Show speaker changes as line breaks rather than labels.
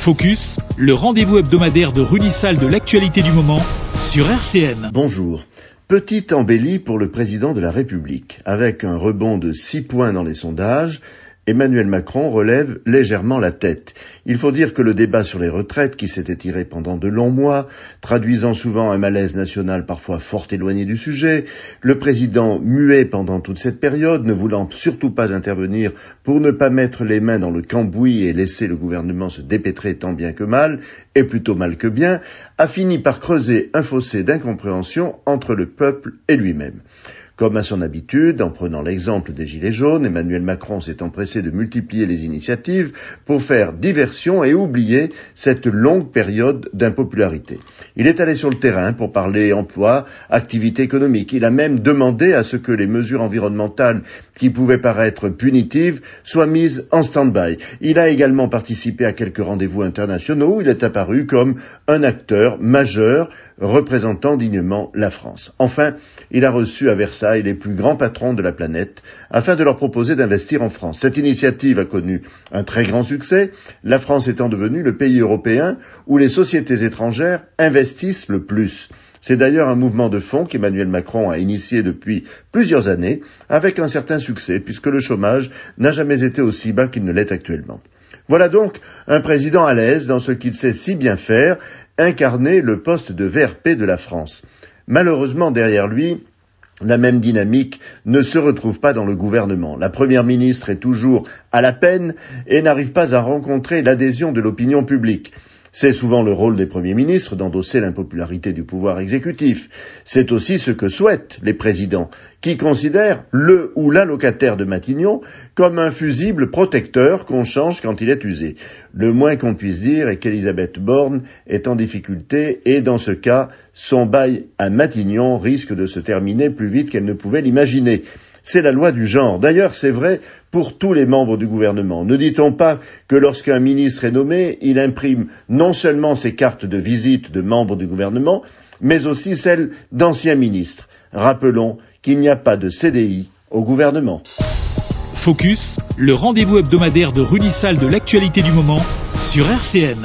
Focus, le rendez-vous hebdomadaire de Rudy Salle de l'actualité du moment sur RCN.
Bonjour. Petite embellie pour le président de la République. Avec un rebond de 6 points dans les sondages, Emmanuel Macron relève légèrement la tête. Il faut dire que le débat sur les retraites, qui s'est étiré pendant de longs mois, traduisant souvent un malaise national parfois fort éloigné du sujet, le président muet pendant toute cette période, ne voulant surtout pas intervenir pour ne pas mettre les mains dans le cambouis et laisser le gouvernement se dépêtrer tant bien que mal, et plutôt mal que bien, a fini par creuser un fossé d'incompréhension entre le peuple et lui-même. Comme à son habitude, en prenant l'exemple des Gilets jaunes, Emmanuel Macron s'est empressé de multiplier les initiatives pour faire diversion et oublier cette longue période d'impopularité. Il est allé sur le terrain pour parler emploi, activité économique. Il a même demandé à ce que les mesures environnementales qui pouvaient paraître punitives soient mises en stand-by. Il a également participé à quelques rendez-vous internationaux où il est apparu comme un acteur majeur représentant dignement la France. Enfin, il a reçu à Versailles les plus grands patrons de la planète afin de leur proposer d'investir en France. Cette initiative a connu un très grand succès, la France étant devenue le pays européen où les sociétés étrangères investissent le plus. C'est d'ailleurs un mouvement de fond qu'Emmanuel Macron a initié depuis plusieurs années, avec un certain succès, puisque le chômage n'a jamais été aussi bas qu'il ne l'est actuellement. Voilà donc un président à l'aise dans ce qu'il sait si bien faire, incarner le poste de VRP de la France. Malheureusement, derrière lui, la même dynamique ne se retrouve pas dans le gouvernement. La première ministre est toujours à la peine et n'arrive pas à rencontrer l'adhésion de l'opinion publique. C'est souvent le rôle des premiers ministres d'endosser l'impopularité du pouvoir exécutif. C'est aussi ce que souhaitent les présidents, qui considèrent le ou la locataire de Matignon comme un fusible protecteur qu'on change quand il est usé. Le moins qu'on puisse dire est qu'Elisabeth Borne est en difficulté et dans ce cas, son bail à Matignon risque de se terminer plus vite qu'elle ne pouvait l'imaginer. C'est la loi du genre. D'ailleurs, c'est vrai pour tous les membres du gouvernement. Ne dit-on pas que lorsqu'un ministre est nommé, il imprime non seulement ses cartes de visite de membres du gouvernement, mais aussi celles d'anciens ministres. Rappelons qu'il n'y a pas de CDI au gouvernement.
Focus, le rendez-vous hebdomadaire de Rudy Salle de l'actualité du moment sur RCN.